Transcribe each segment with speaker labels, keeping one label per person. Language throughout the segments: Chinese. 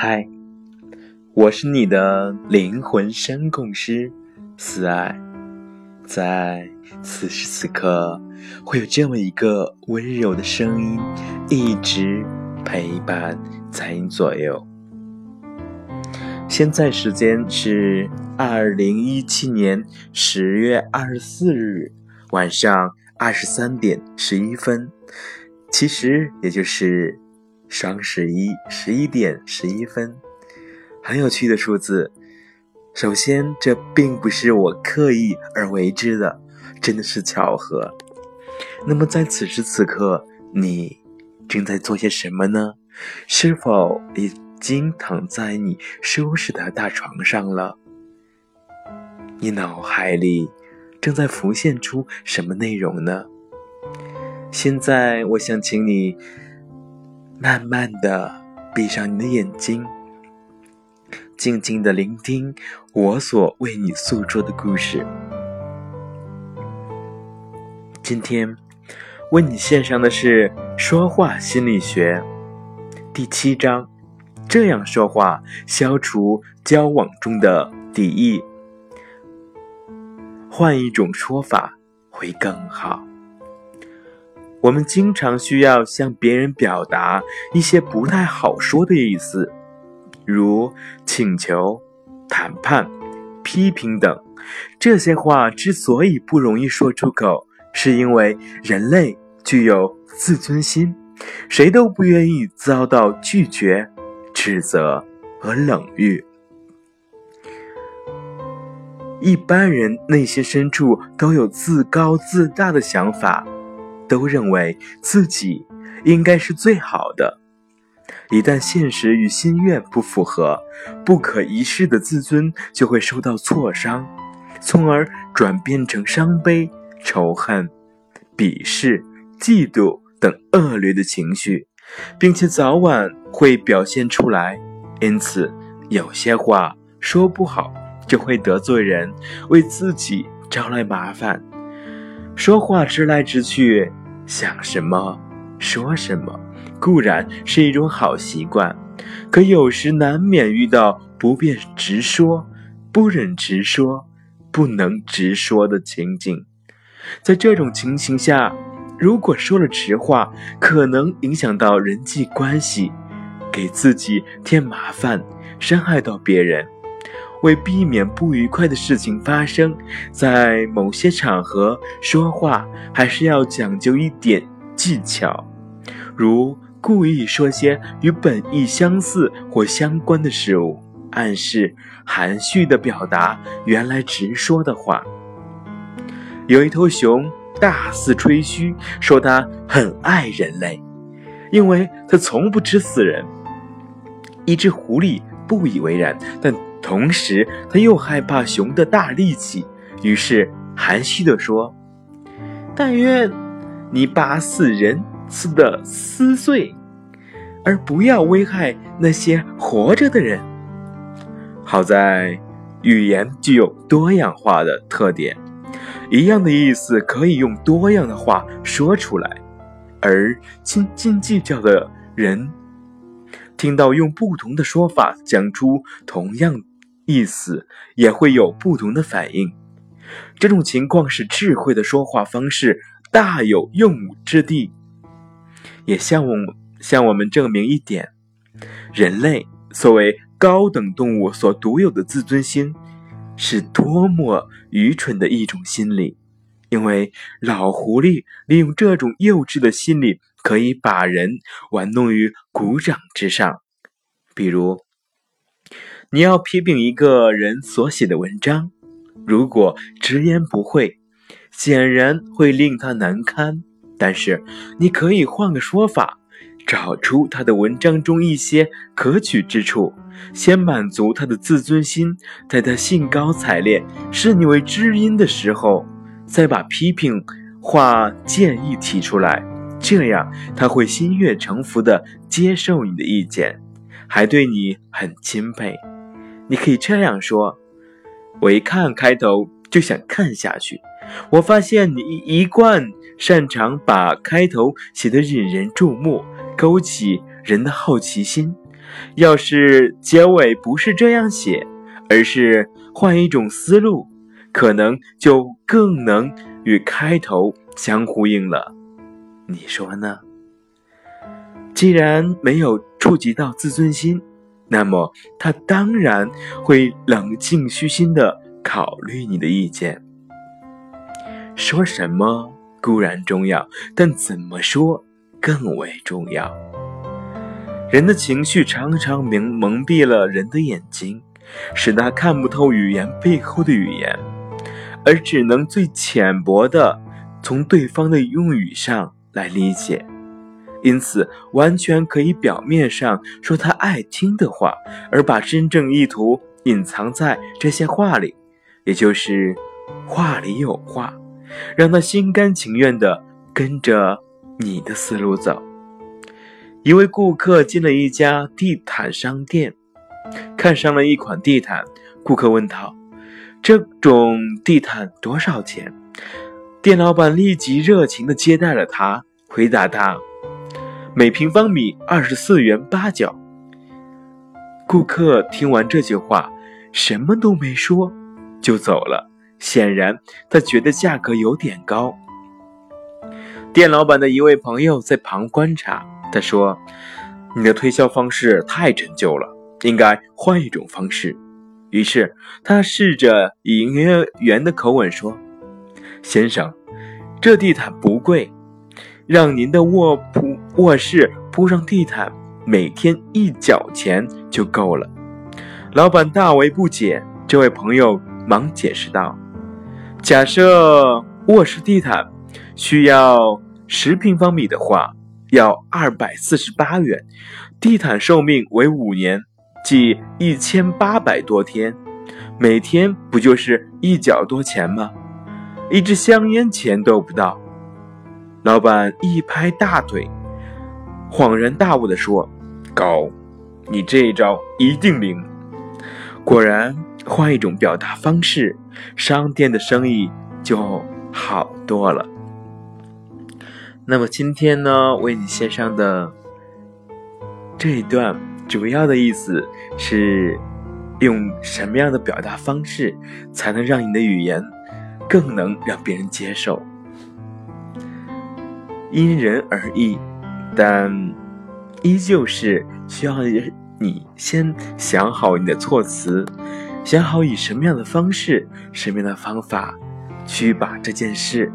Speaker 1: 嗨，我是你的灵魂声供师思爱，在此时此刻，会有这么一个温柔的声音一直陪伴在你左右。现在时间是二零一七年十月二十四日晚上二十三点十一分，其实也就是。双十一十一点十一分，很有趣的数字。首先，这并不是我刻意而为之的，真的是巧合。那么，在此时此刻，你正在做些什么呢？是否已经躺在你舒适的大床上了？你脑海里正在浮现出什么内容呢？现在，我想请你。慢慢的闭上你的眼睛，静静的聆听我所为你诉说的故事。今天为你献上的是说话心理学第七章：这样说话，消除交往中的敌意。换一种说法会更好。我们经常需要向别人表达一些不太好说的意思，如请求、谈判、批评等。这些话之所以不容易说出口，是因为人类具有自尊心，谁都不愿意遭到拒绝、指责和冷遇。一般人内心深处都有自高自大的想法。都认为自己应该是最好的，一旦现实与心愿不符合，不可一世的自尊就会受到挫伤，从而转变成伤悲、仇恨、鄙视、嫉妒等恶劣的情绪，并且早晚会表现出来。因此，有些话说不好就会得罪人，为自己招来麻烦。说话直来直去。想什么说什么，固然是一种好习惯，可有时难免遇到不便直说、不忍直说、不能直说的情景。在这种情形下，如果说了直话，可能影响到人际关系，给自己添麻烦，伤害到别人。为避免不愉快的事情发生，在某些场合说话还是要讲究一点技巧，如故意说些与本意相似或相关的事物，暗示含蓄的表达原来直说的话。有一头熊大肆吹嘘说它很爱人类，因为它从不吃死人。一只狐狸不以为然，但。同时，他又害怕熊的大力气，于是含蓄地说：“但愿你把死人撕得撕碎，而不要危害那些活着的人。”好在语言具有多样化的特点，一样的意思可以用多样的话说出来，而斤斤计较的人听到用不同的说法讲出同样。意思也会有不同的反应，这种情况使智慧的说话方式大有用武之地，也向我向我们证明一点：人类作为高等动物所独有的自尊心，是多么愚蠢的一种心理。因为老狐狸利用这种幼稚的心理，可以把人玩弄于股掌之上，比如。你要批评一个人所写的文章，如果直言不讳，显然会令他难堪。但是你可以换个说法，找出他的文章中一些可取之处，先满足他的自尊心，在他兴高采烈视你为知音的时候，再把批评话建议提出来，这样他会心悦诚服地接受你的意见，还对你很钦佩。你可以这样说：“我一看开头就想看下去。我发现你一贯擅长把开头写得引人注目，勾起人的好奇心。要是结尾不是这样写，而是换一种思路，可能就更能与开头相呼应了。你说呢？既然没有触及到自尊心，那么他当然会冷静虚心的考虑你的意见。说什么固然重要，但怎么说更为重要。人的情绪常常蒙蒙蔽了人的眼睛，使他看不透语言背后的语言，而只能最浅薄的从对方的用语上来理解。因此，完全可以表面上说他爱听的话，而把真正意图隐藏在这些话里，也就是话里有话，让他心甘情愿地跟着你的思路走。一位顾客进了一家地毯商店，看上了一款地毯。顾客问道：“这种地毯多少钱？”店老板立即热情地接待了他，回答他：“每平方米二十四元八角。”顾客听完这句话，什么都没说，就走了。显然，他觉得价格有点高。店老板的一位朋友在旁观察。他说：“你的推销方式太陈旧了，应该换一种方式。”于是他试着以营业员的口吻说：“先生，这地毯不贵，让您的卧铺卧室铺上地毯，每天一角钱就够了。”老板大为不解，这位朋友忙解释道：“假设卧室地毯需要十平方米的话。”要二百四十八元，地毯寿命为五年，即一千八百多天，每天不就是一角多钱吗？一支香烟钱都不到。老板一拍大腿，恍然大悟地说：“高，你这一招一定灵。”果然，换一种表达方式，商店的生意就好多了。那么今天呢，为你献上的这一段主要的意思是：用什么样的表达方式才能让你的语言更能让别人接受？因人而异，但依旧是需要你先想好你的措辞，想好以什么样的方式、什么样的方法去把这件事。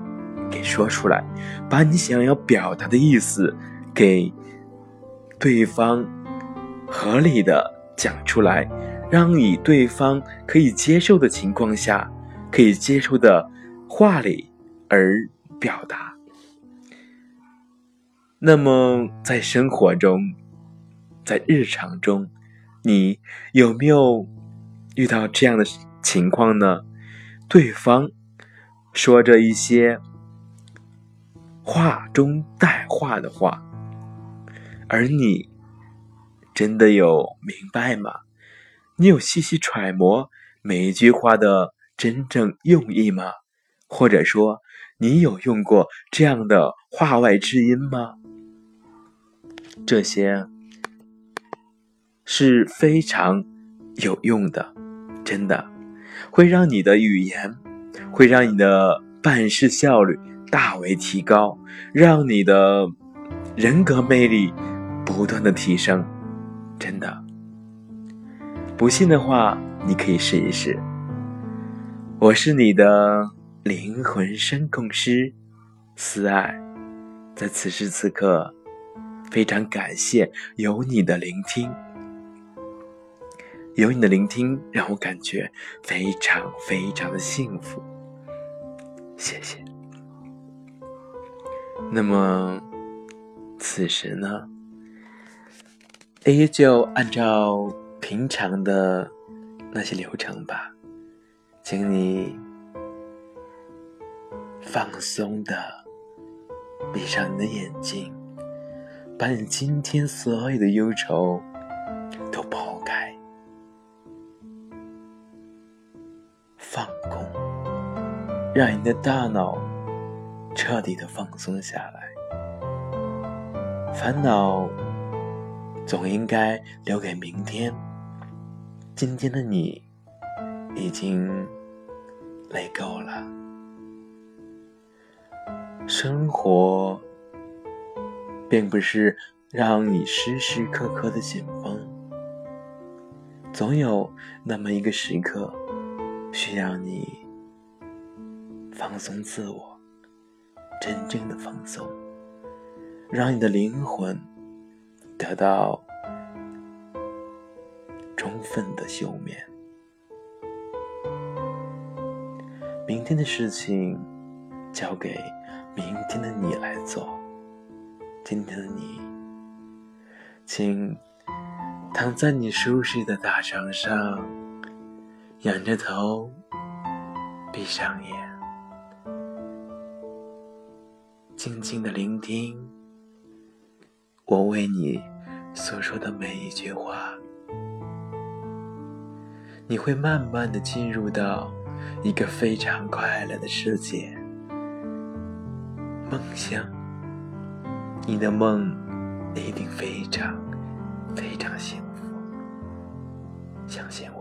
Speaker 1: 给说出来，把你想要表达的意思给对方合理的讲出来，让以对方可以接受的情况下，可以接受的话里而表达。那么在生活中，在日常中，你有没有遇到这样的情况呢？对方说着一些。话中带话的话，而你真的有明白吗？你有细细揣摩每一句话的真正用意吗？或者说，你有用过这样的话外之音吗？这些是非常有用的，真的会让你的语言，会让你的办事效率。大为提高，让你的人格魅力不断的提升，真的。不信的话，你可以试一试。我是你的灵魂声控师，思爱，在此时此刻，非常感谢有你的聆听，有你的聆听让我感觉非常非常的幸福，谢谢。那么，此时呢，依旧按照平常的那些流程吧，请你放松的闭上你的眼睛，把你今天所有的忧愁都抛开，放空，让你的大脑。彻底的放松下来，烦恼总应该留给明天。今天的你已经累够了，生活并不是让你时时刻刻的紧绷，总有那么一个时刻需要你放松自我，真正的放松，让你的灵魂得到。充分的休眠。明天的事情交给明天的你来做。今天的你，请躺在你舒适的大床上，仰着头，闭上眼，静静的聆听我为你所说的每一句话。你会慢慢的进入到一个非常快乐的世界，梦想，你的梦一定非常非常幸福，相信。